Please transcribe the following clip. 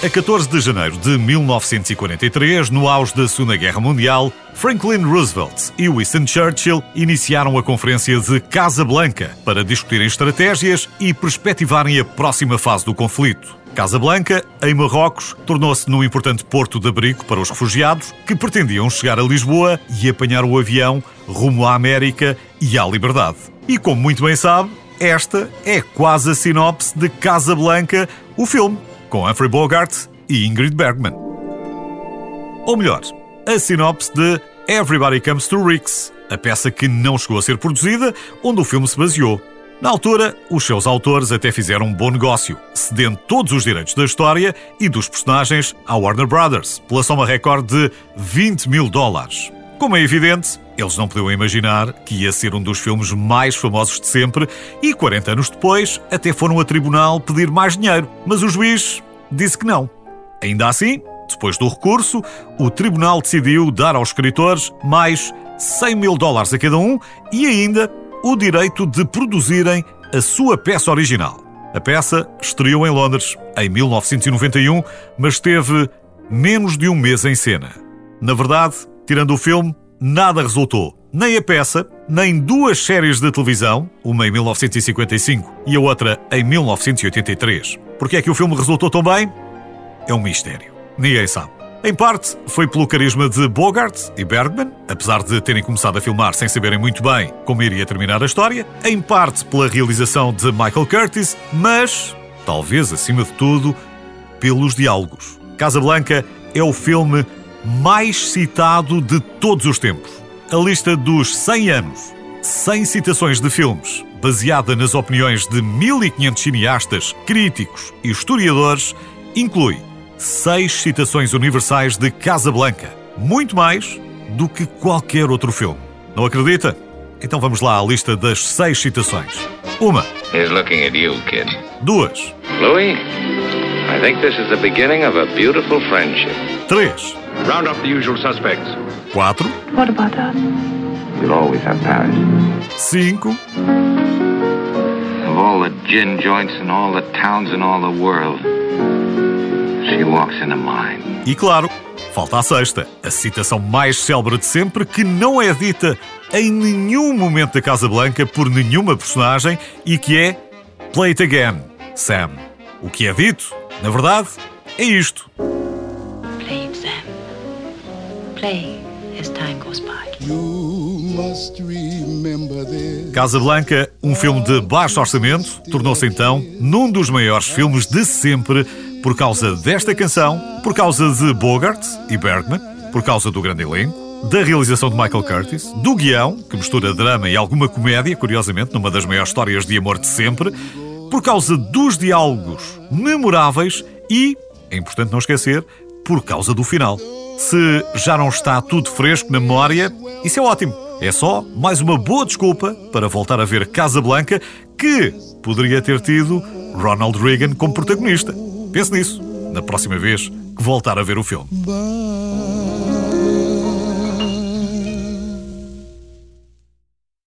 A 14 de janeiro de 1943, no auge da Segunda Guerra Mundial, Franklin Roosevelt e Winston Churchill iniciaram a Conferência de Casablanca para discutirem estratégias e perspectivarem a próxima fase do conflito. Casablanca, em Marrocos, tornou-se num importante porto de abrigo para os refugiados que pretendiam chegar a Lisboa e apanhar o avião rumo à América e à liberdade. E como muito bem sabe, esta é quase a sinopse de Casablanca, o filme com Humphrey Bogart e Ingrid Bergman. Ou melhor, a sinopse de Everybody Comes to Ricks, a peça que não chegou a ser produzida, onde o filme se baseou. Na altura, os seus autores até fizeram um bom negócio, cedendo todos os direitos da história e dos personagens à Warner Brothers, pela soma recorde de 20 mil dólares. Como é evidente, eles não podiam imaginar que ia ser um dos filmes mais famosos de sempre e 40 anos depois até foram a tribunal pedir mais dinheiro, mas o juiz disse que não. Ainda assim, depois do recurso, o tribunal decidiu dar aos escritores mais 100 mil dólares a cada um e ainda o direito de produzirem a sua peça original. A peça estreou em Londres em 1991, mas teve menos de um mês em cena. Na verdade, Tirando o filme, nada resultou. Nem a peça, nem duas séries de televisão, uma em 1955 e a outra em 1983. Porque é que o filme resultou tão bem? É um mistério. Ninguém sabe. Em parte, foi pelo carisma de Bogart e Bergman, apesar de terem começado a filmar sem saberem muito bem como iria terminar a história. Em parte, pela realização de Michael Curtis, mas, talvez acima de tudo, pelos diálogos. Casablanca é o filme mais citado de todos os tempos. A lista dos 100 anos, 100 citações de filmes, baseada nas opiniões de 1500 cineastas, críticos e historiadores, inclui seis citações universais de Casablanca, muito mais do que qualquer outro filme. Não acredita? Então vamos lá à lista das seis citações. Uma. He's looking at you, kid. Duas. Louis, I think this is the beginning of a beautiful friendship. Três. Round up the usual suspects. Quatro. What about us? You'll always have Paris. Cinco. Of all the gin joints in all the towns in all the world, she walks into mine. E claro, falta a sexta, a citação mais célebre de sempre que não é dita em nenhum momento da Casa Blanca por nenhuma personagem e que é Play it again, Sam. O que é dito, na verdade, é isto. Play it, Sam. Play as time goes by. Casablanca, um filme de baixo orçamento, tornou-se então num dos maiores filmes de sempre por causa desta canção, por causa de Bogart e Bergman, por causa do grande elenco, da realização de Michael Curtis, do guião, que mistura drama e alguma comédia, curiosamente, numa das maiores histórias de amor de sempre, por causa dos diálogos memoráveis e, é importante não esquecer, por causa do final. Se já não está tudo fresco na memória, isso é ótimo. É só mais uma boa desculpa para voltar a ver Casablanca, que poderia ter tido Ronald Reagan como protagonista. Pense nisso, na próxima vez que voltar a ver o filme.